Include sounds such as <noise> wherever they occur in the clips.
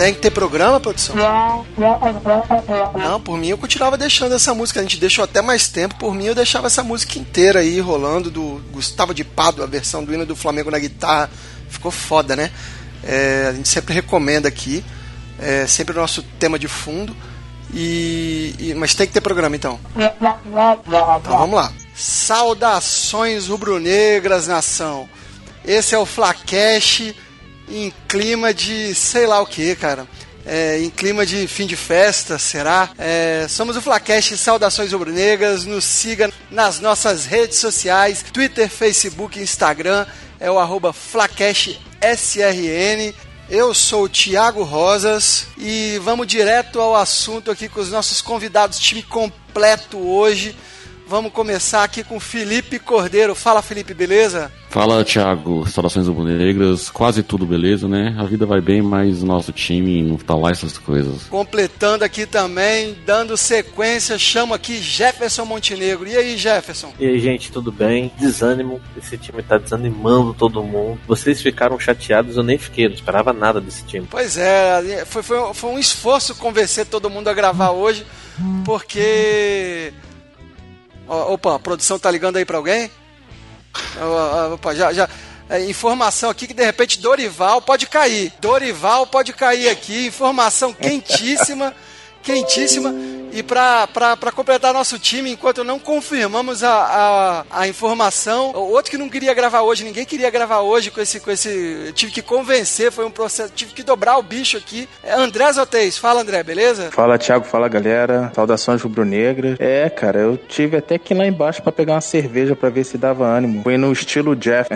Tem que ter programa, produção? Não, por mim eu continuava deixando essa música. A gente deixou até mais tempo. Por mim eu deixava essa música inteira aí rolando do Gustavo de Pado, a versão do hino do Flamengo na guitarra. Ficou foda, né? É, a gente sempre recomenda aqui. É sempre o nosso tema de fundo. E, e, mas tem que ter programa então. Então vamos lá. Saudações rubro-negras, nação. Esse é o Flacash em clima de sei lá o que, cara. É, em clima de fim de festa, será? É, somos o Flacash Saudações Rubro-Negras. Nos siga nas nossas redes sociais: Twitter, Facebook, Instagram. É o arroba FlacashSRN. Eu sou o Thiago Rosas e vamos direto ao assunto aqui com os nossos convidados, time completo hoje. Vamos começar aqui com Felipe Cordeiro. Fala, Felipe, beleza? Fala, Thiago. Saudações rubro-negras. Quase tudo beleza, né? A vida vai bem, mas o nosso time não tá lá essas coisas. Completando aqui também, dando sequência, chamo aqui Jefferson Montenegro. E aí, Jefferson? E aí, gente, tudo bem? Desânimo. Esse time tá desanimando todo mundo. Vocês ficaram chateados, eu nem fiquei, não esperava nada desse time. Pois é, foi, foi, foi um esforço convencer todo mundo a gravar hoje, porque Opa, a produção tá ligando aí para alguém? Opa, já, já. É, informação aqui que de repente Dorival pode cair. Dorival pode cair aqui. Informação quentíssima quentíssima. E para completar nosso time, enquanto não confirmamos a, a, a, informação, o outro que não queria gravar hoje, ninguém queria gravar hoje com esse. Com esse tive que convencer, foi um processo, tive que dobrar o bicho aqui. É André Zotez, fala André, beleza? Fala Thiago, fala galera, saudações rubro-negras. É, cara, eu tive até que ir lá embaixo para pegar uma cerveja para ver se dava ânimo. Foi no estilo Jeff.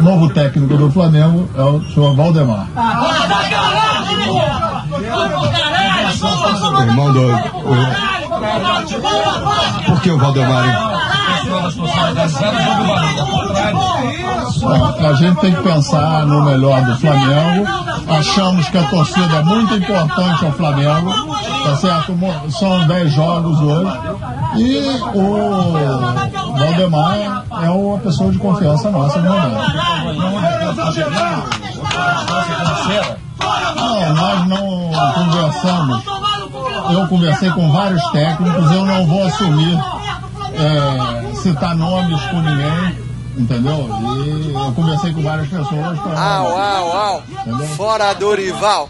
Novo técnico do Flamengo é o senhor Valdemar. Irmão do. Por que o Valdemar? A gente tem que pensar no melhor do Flamengo. Achamos que a torcida é muito importante ao Flamengo. Tá certo? São 10 jogos hoje. E o Valdemar é uma pessoa de confiança nossa no momento. Não, nós não conversamos. Eu conversei com vários técnicos, eu não vou assumir é, citar nomes com ninguém. Entendeu? E eu conversei com várias pessoas. Au, au, au. Fora Dorival.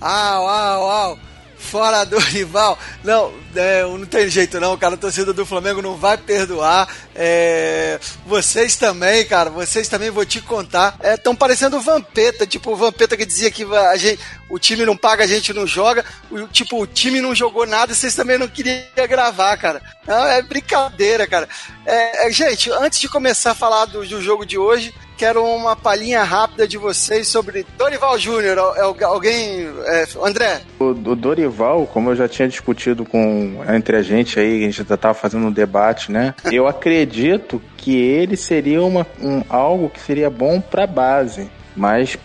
Au, au, au fora do <laughs> rival. Não, é, não tem jeito não, cara. A torcida do Flamengo não vai perdoar. É, vocês também, cara. Vocês também vou te contar. Estão é, parecendo o Vampeta, tipo o Vampeta que dizia que a gente, o time não paga, a gente não joga. O, tipo, o time não jogou nada vocês também não queriam gravar, cara. Não, é brincadeira, cara. É, é, gente, antes de começar a falar do, do jogo de hoje, quero uma palhinha rápida de vocês sobre Dorival Júnior. Alguém. É, André? O, o, Dorival, como eu já tinha discutido com entre a gente aí, a gente já estava fazendo um debate, né? eu acredito que ele seria uma, um, algo que seria bom para base, mas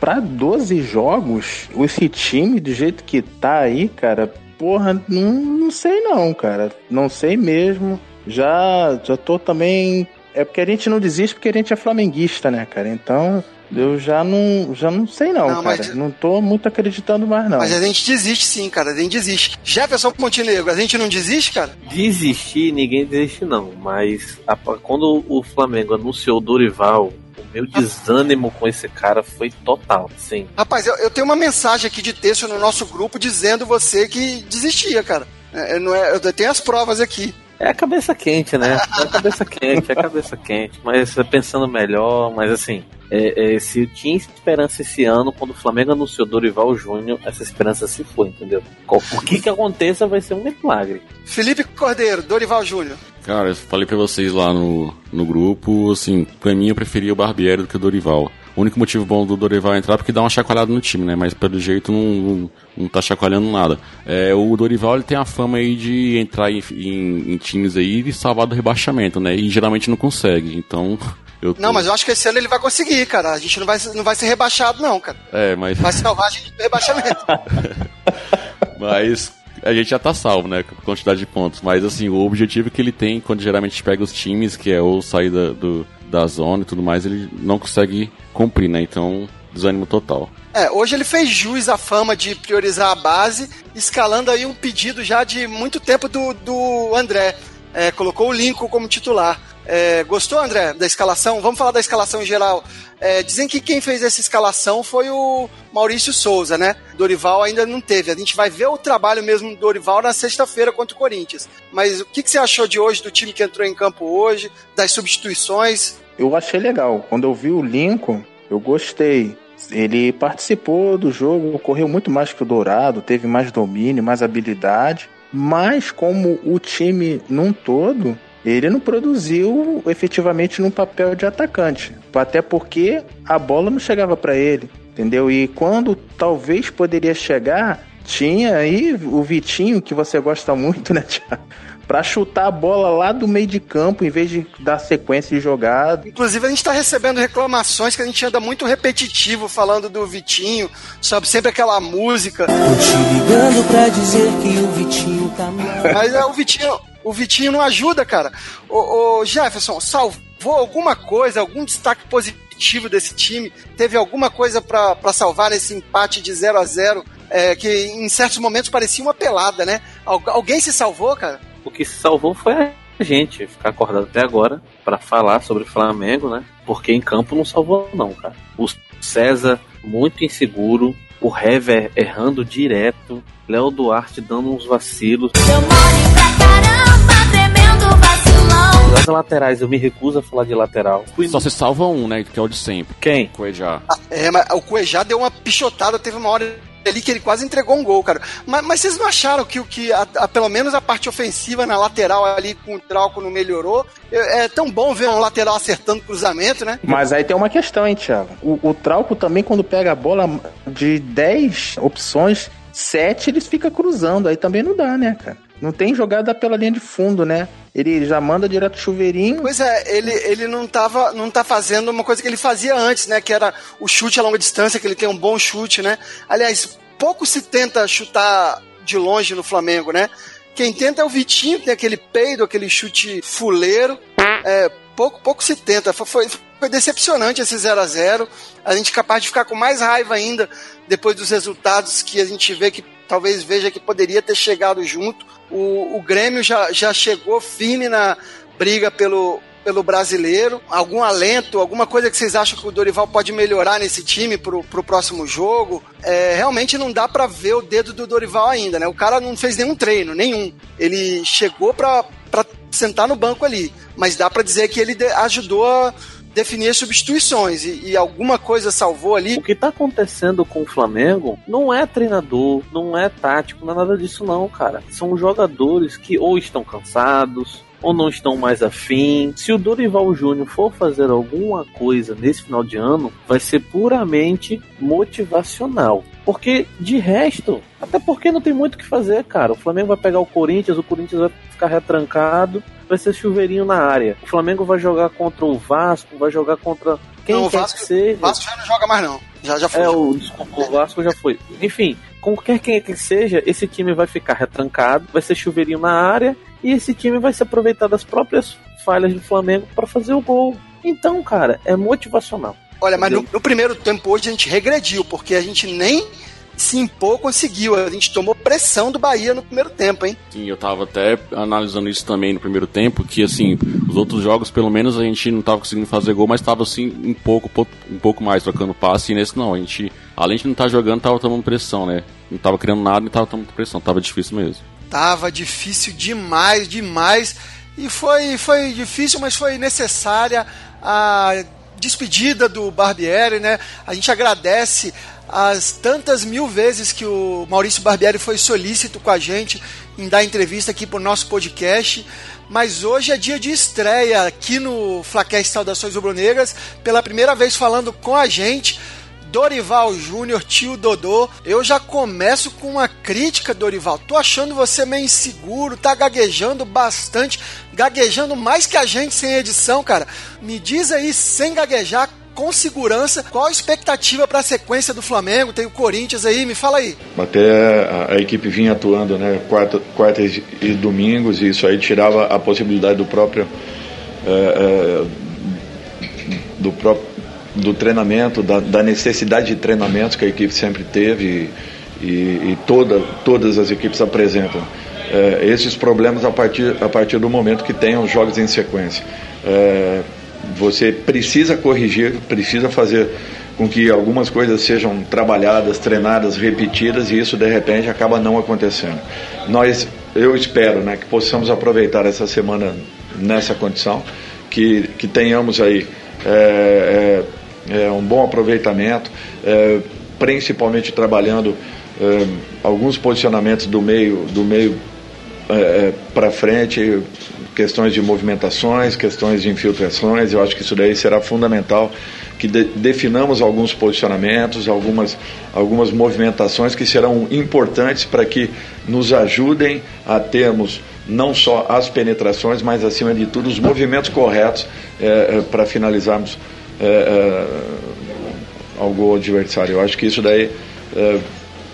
para 12 jogos, esse time do jeito que tá aí, cara, porra, não, não sei não, cara. Não sei mesmo. Já, já tô também é porque a gente não desiste porque a gente é flamenguista, né, cara? Então, eu já não, já não sei não, não cara. Mas... Não tô muito acreditando mais não. Mas a gente desiste sim, cara. A gente desiste. Jefferson Montenegro, a gente não desiste, cara? Desistir, ninguém desiste não. Mas a, quando o Flamengo anunciou o Dorival, o meu desânimo com esse cara foi total, sim. Rapaz, eu, eu tenho uma mensagem aqui de texto no nosso grupo dizendo você que desistia, cara. É, não é, eu tenho as provas aqui. É a cabeça quente, né? É a cabeça quente, é a cabeça quente. Mas pensando melhor, mas assim, é, é, se eu tinha esperança esse ano, quando o Flamengo anunciou Dorival Júnior, essa esperança se foi, entendeu? O que que aconteça vai ser um milagre. Felipe Cordeiro, Dorival Júnior. Cara, eu falei pra vocês lá no, no grupo, assim, pra mim eu preferia o Barbieri do que o Dorival. O único motivo bom do Dorival entrar é porque dá uma chacoalhada no time, né? Mas pelo jeito não, não, não tá chacoalhando nada. É, o Dorival ele tem a fama aí de entrar em, em, em times aí e salvar do rebaixamento, né? E geralmente não consegue. Então <laughs> tô... Não, mas eu acho que esse ano ele vai conseguir, cara. A gente não vai, não vai ser rebaixado, não, cara. É, mas. Vai salvar a gente do rebaixamento. <laughs> mas a gente já tá salvo, né? Com quantidade de pontos. Mas assim, o objetivo que ele tem quando geralmente pega os times, que é ou sair da, do, da zona e tudo mais, ele não consegue cumprir, né? Então desânimo total. É, hoje ele fez jus à fama de priorizar a base, escalando aí um pedido já de muito tempo do, do André. É, colocou o Lincoln como titular. É, gostou, André, da escalação? Vamos falar da escalação em geral. É, dizem que quem fez essa escalação foi o Maurício Souza, né? Dorival ainda não teve. A gente vai ver o trabalho mesmo do Dorival na sexta-feira contra o Corinthians. Mas o que, que você achou de hoje, do time que entrou em campo hoje, das substituições? Eu achei legal. Quando eu vi o Lincoln, eu gostei. Ele participou do jogo, correu muito mais que o Dourado, teve mais domínio, mais habilidade. Mas como o time num todo, ele não produziu efetivamente num papel de atacante. Até porque a bola não chegava para ele, entendeu? E quando talvez poderia chegar, tinha aí o Vitinho, que você gosta muito, né, Thiago? Pra chutar a bola lá do meio de campo em vez de dar sequência de jogada. Inclusive, a gente tá recebendo reclamações que a gente anda muito repetitivo falando do Vitinho, sabe? Sempre aquela música. Tô te ligando pra dizer que o Vitinho tá mal. <laughs> Mas é o Vitinho o Vitinho não ajuda, cara. O, o Jefferson, salvou alguma coisa, algum destaque positivo desse time? Teve alguma coisa para salvar nesse empate de 0 a 0 é, que em certos momentos parecia uma pelada, né? alguém se salvou, cara? O que se salvou foi a gente ficar acordado até agora para falar sobre o Flamengo, né? Porque em campo não salvou, não, cara. O César muito inseguro, o Hever errando direto, Léo Duarte dando uns vacilos. Eu moro pra caramba, tremendo vacilão. Das laterais, eu me recuso a falar de lateral. Só se salva um, né? Que é o de sempre. Quem? Cuejá. Ah, é, mas o Cuejá deu uma pichotada, teve uma hora ali que ele quase entregou um gol, cara. Mas, mas vocês não acharam que o que, a, a, pelo menos a parte ofensiva na lateral ali com o Trauco não melhorou? É, é, tão bom ver um lateral acertando cruzamento, né? Mas aí tem uma questão, hein, Thiago? O, o Trauco também, quando pega a bola de 10 opções, 7 eles ficam cruzando. Aí também não dá, né, cara? Não tem jogada pela linha de fundo, né? Ele já manda direto chuveirinho. Pois é, ele, ele não, tava, não tá fazendo uma coisa que ele fazia antes, né? Que era o chute a longa distância, que ele tem um bom chute, né? Aliás, pouco se tenta chutar de longe no Flamengo, né? Quem tenta é o Vitinho, tem aquele peido, aquele chute fuleiro. É, pouco, pouco se tenta. Foi, foi decepcionante esse 0 a 0 A gente é capaz de ficar com mais raiva ainda depois dos resultados que a gente vê que talvez veja que poderia ter chegado junto. O, o Grêmio já, já chegou firme na briga pelo, pelo brasileiro? Algum alento, alguma coisa que vocês acham que o Dorival pode melhorar nesse time pro, pro próximo jogo? É, realmente não dá para ver o dedo do Dorival ainda, né? O cara não fez nenhum treino, nenhum. Ele chegou pra, pra sentar no banco ali, mas dá para dizer que ele ajudou a definir as substituições e, e, alguma coisa salvou ali. O que tá acontecendo com o Flamengo não é treinador, não é tático, não é nada disso não, cara. São jogadores que ou estão cansados, ou não estão mais afim. Se o Dorival Júnior for fazer alguma coisa nesse final de ano, vai ser puramente motivacional. Porque de resto, até porque não tem muito o que fazer, cara. O Flamengo vai pegar o Corinthians, o Corinthians vai ficar retrancado, vai ser chuveirinho na área. O Flamengo vai jogar contra o Vasco, vai jogar contra quem não, quer Vasco, que seja. O Vasco já não joga mais não. Já, já foi. É, o, desculpa, o Vasco já foi. Enfim, qualquer quem que seja, esse time vai ficar retrancado, vai ser chuveirinho na área e esse time vai se aproveitar das próprias falhas do Flamengo para fazer o gol. Então, cara, é motivacional. Olha, mas no, no, primeiro tempo hoje a gente regrediu, porque a gente nem se impor conseguiu. A gente tomou pressão do Bahia no primeiro tempo, hein? Sim, eu tava até analisando isso também no primeiro tempo, que assim, os outros jogos, pelo menos, a gente não tava conseguindo fazer gol, mas tava assim, um pouco, um pouco mais trocando passe, e nesse não, a gente, além de não estar tá jogando, tava tomando pressão, né? Não tava criando nada e tava tomando pressão, tava difícil mesmo. Tava difícil demais, demais. E foi, foi difícil, mas foi necessária a despedida do Barbieri, né? A gente agradece as tantas mil vezes que o Maurício Barbieri foi solícito com a gente em dar entrevista aqui para o nosso podcast. Mas hoje é dia de estreia aqui no Flaquest Saudações Rubro-Negras, pela primeira vez falando com a gente Dorival Júnior, tio Dodô. Eu já começo com uma crítica, Dorival. Tô achando você meio inseguro, tá gaguejando bastante, gaguejando mais que a gente sem edição, cara. Me diz aí, sem gaguejar, com segurança. Qual a expectativa para a sequência do Flamengo? Tem o Corinthians aí, me fala aí. Até a, a equipe vinha atuando, né, quarta, quartas e domingos, e isso aí tirava a possibilidade do próprio é, é, do próprio do treinamento, da, da, necessidade de treinamentos que a equipe sempre teve e, e toda, todas as equipes apresentam. É, esses problemas a partir, a partir do momento que tenham jogos em sequência. É, você precisa corrigir, precisa fazer com que algumas coisas sejam trabalhadas, treinadas, repetidas e isso de repente acaba não acontecendo. Nós, eu espero, né, que possamos aproveitar essa semana nessa condição, que, que tenhamos aí é, é, é um bom aproveitamento, é, principalmente trabalhando é, alguns posicionamentos do meio do meio é, para frente, questões de movimentações, questões de infiltrações. Eu acho que isso daí será fundamental que de, definamos alguns posicionamentos, algumas, algumas movimentações que serão importantes para que nos ajudem a termos não só as penetrações, mas acima de tudo os movimentos corretos é, é, para finalizarmos é, é, ao gol adversário. Eu acho que isso daí é,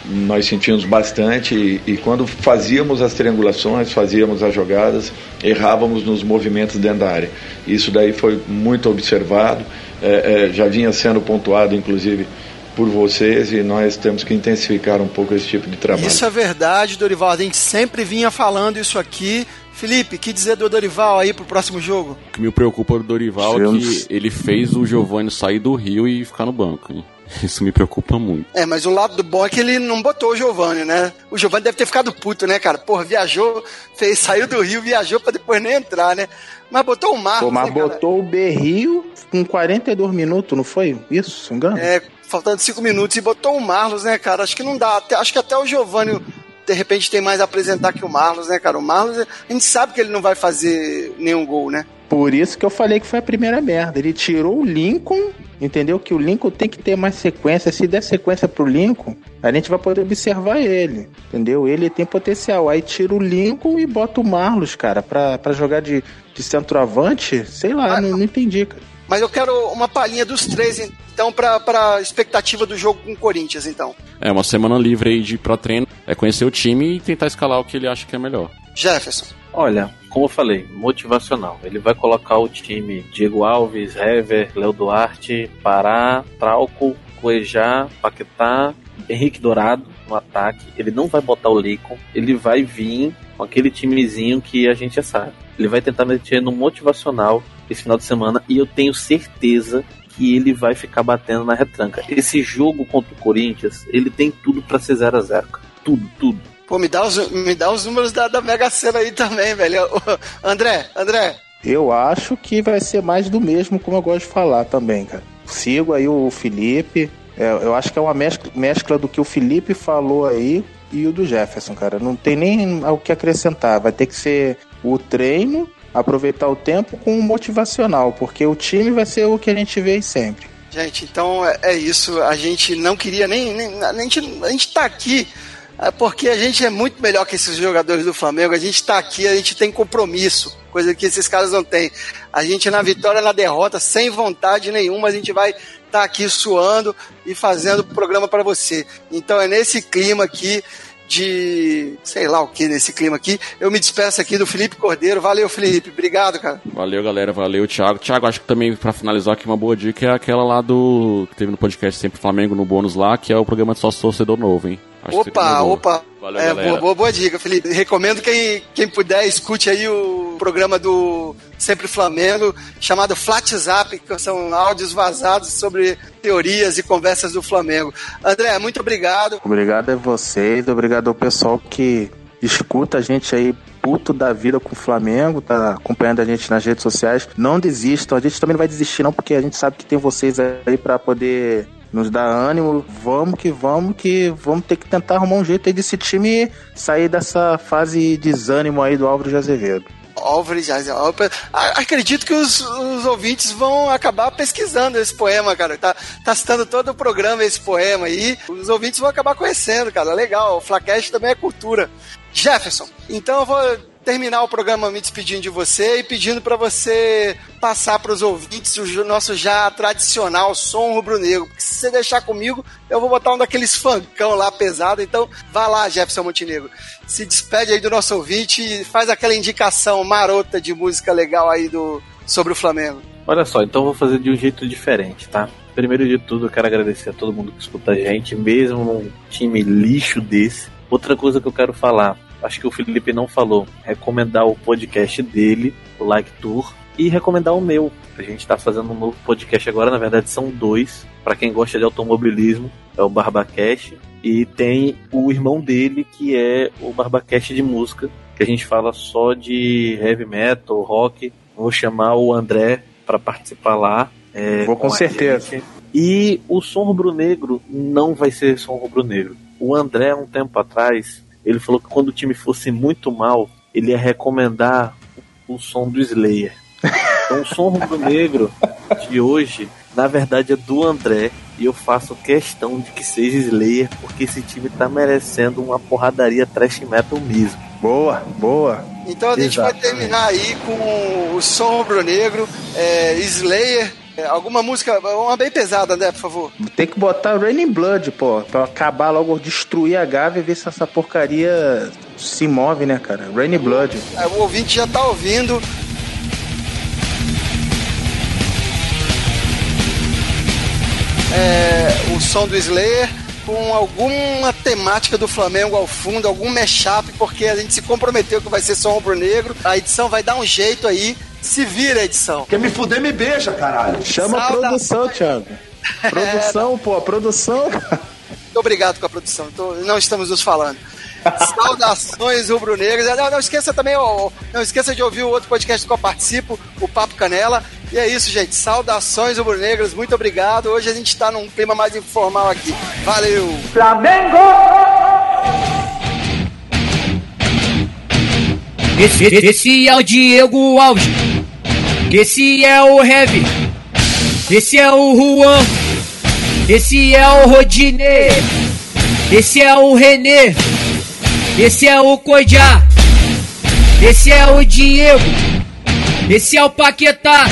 nós sentimos bastante e, e, quando fazíamos as triangulações, fazíamos as jogadas, errávamos nos movimentos dentro da área. Isso daí foi muito observado, é, é, já vinha sendo pontuado, inclusive, por vocês e nós temos que intensificar um pouco esse tipo de trabalho. Isso é verdade, Dorival. A gente sempre vinha falando isso aqui. Felipe, que dizer do Dorival aí pro próximo jogo? O que me preocupa do Dorival é que ele fez o Giovanni sair do Rio e ficar no banco. Hein? <laughs> Isso me preocupa muito. É, mas o lado do bom é que ele não botou o Giovanni, né? O Giovanni deve ter ficado puto, né, cara? Porra, viajou, fez, saiu do Rio, viajou pra depois nem entrar, né? Mas botou o Marcos. Pô, mas né, botou o Berrio com 42 minutos, não foi? Isso, se engano? É, faltando 5 minutos e botou o Marlos, né, cara? Acho que não dá. Até, acho que até o Giovanni de repente tem mais a apresentar que o Marlos, né, cara? O Marlos, a gente sabe que ele não vai fazer nenhum gol, né? Por isso que eu falei que foi a primeira merda. Ele tirou o Lincoln, entendeu? Que o Lincoln tem que ter mais sequência. Se der sequência pro Lincoln, a gente vai poder observar ele, entendeu? Ele tem potencial. Aí tira o Lincoln e bota o Marlos, cara, pra, pra jogar de, de centroavante. Sei lá, não, não entendi, cara. Mas eu quero uma palhinha dos três, então, para a expectativa do jogo com o Corinthians, então. É, uma semana livre aí de pra treino, é conhecer o time e tentar escalar o que ele acha que é melhor. Jefferson. Olha, como eu falei, motivacional. Ele vai colocar o time Diego Alves, Hever, Léo Duarte, Pará, Trauco, Cuejá, Paquetá, Henrique Dourado no ataque. Ele não vai botar o Lincoln, ele vai vir com aquele timezinho que a gente já sabe. Ele vai tentar meter no motivacional esse final de semana e eu tenho certeza que ele vai ficar batendo na retranca. Esse jogo contra o Corinthians, ele tem tudo para ser 0 a 0 Tudo, tudo. Pô, me dá os, me dá os números da, da Mega Sena aí também, velho. <laughs> André, André. Eu acho que vai ser mais do mesmo, como eu gosto de falar também, cara. Sigo aí o Felipe. É, eu acho que é uma mescla, mescla do que o Felipe falou aí e o do Jefferson, cara. Não tem nem o que acrescentar. Vai ter que ser o treino aproveitar o tempo com o motivacional, porque o time vai ser o que a gente vê sempre. Gente, então é, é isso. A gente não queria nem. nem a, gente, a gente tá aqui é porque a gente é muito melhor que esses jogadores do Flamengo. A gente está aqui, a gente tem compromisso, coisa que esses caras não têm. A gente na vitória, na derrota, sem vontade nenhuma, a gente vai estar tá aqui suando e fazendo o programa para você. Então é nesse clima aqui de sei lá o que nesse clima aqui. Eu me despeço aqui do Felipe Cordeiro. Valeu, Felipe. Obrigado, cara. Valeu, galera. Valeu, Thiago. Thiago, acho que também para finalizar aqui uma boa dica é aquela lá do que teve no podcast Sempre Flamengo no bônus lá, que é o programa de sócio torcedor novo, hein? Acho opa, opa. Valeu, é, boa, boa, boa, dica, Felipe. Recomendo quem, quem puder, escute aí o programa do Sempre Flamengo, chamado Flat Zap, que são áudios vazados sobre teorias e conversas do Flamengo. André, muito obrigado. Obrigado a vocês, obrigado ao pessoal que escuta a gente aí puto da vida com o Flamengo, tá acompanhando a gente nas redes sociais. Não desistam, a gente também não vai desistir não, porque a gente sabe que tem vocês aí para poder nos dá ânimo, vamos que vamos, que vamos ter que tentar arrumar um jeito aí desse time sair dessa fase de desânimo aí do Álvaro de Azevedo. Álvares. Acredito que os, os, ouvintes vão acabar pesquisando esse poema, cara. Tá, tá citando todo o programa esse poema aí. Os ouvintes vão acabar conhecendo, cara. Legal. O Flacast também é cultura. Jefferson, então eu vou terminar o programa me despedindo de você e pedindo para você passar para os ouvintes o nosso já tradicional som rubro-negro. Se você deixar comigo, eu vou botar um daqueles funkão lá pesado. Então, vá lá, Jefferson Montenegro. Se despede aí do nosso ouvinte e faz aquela indicação marota de música legal aí do sobre o Flamengo. Olha só, então vou fazer de um jeito diferente, tá? Primeiro de tudo, eu quero agradecer a todo mundo que escuta a gente, mesmo num time lixo desse. Outra coisa que eu quero falar, acho que o Felipe não falou, recomendar o podcast dele, o Like Tour, e recomendar o meu. A gente está fazendo um novo podcast agora, na verdade são dois. Para quem gosta de automobilismo, é o Barbacast. E tem o irmão dele, que é o Barbacast de música, que a gente fala só de heavy metal, rock. Vou chamar o André para participar lá. É, Vou com, com certeza. E o som rubro-negro não vai ser som rubro-negro. O André, um tempo atrás, ele falou que quando o time fosse muito mal, ele ia recomendar o som do Slayer. Então o som rubro-negro de hoje, na verdade, é do André. E eu faço questão de que seja Slayer, porque esse time tá merecendo uma porradaria trash metal mesmo. Boa, boa. Então a gente Exatamente. vai terminar aí com o som rubro-negro, é, Slayer. É, alguma música, uma bem pesada, né, por favor? Tem que botar Raining Blood, pô, pra acabar logo, destruir a Gávea e ver se essa porcaria se move, né, cara? Raining Blood. É, o ouvinte já tá ouvindo. É, o som do Slayer com alguma temática do Flamengo ao fundo, algum mashup, porque a gente se comprometeu que vai ser só rubro-negro. A edição vai dar um jeito aí. Se vira a edição. Quer me fuder, me beija, caralho. Chama a produção, Thiago. Produção, é, pô, a produção. Muito obrigado com a produção. Então, não estamos nos falando. Saudações rubro-negras. Não, não, esqueça também, ó, não esqueça de ouvir o outro podcast que eu participo, o Papo Canela. E é isso, gente. Saudações rubro-negras. Muito obrigado. Hoje a gente está num clima mais informal aqui. Valeu! Flamengo! Esse, esse é o Diego Alves. Esse é o Heavy. Esse é o Juan. Esse é o Rodinei. Esse é o Renê. Esse é o Cojá. Esse é o Diego. Esse é o Paquetá.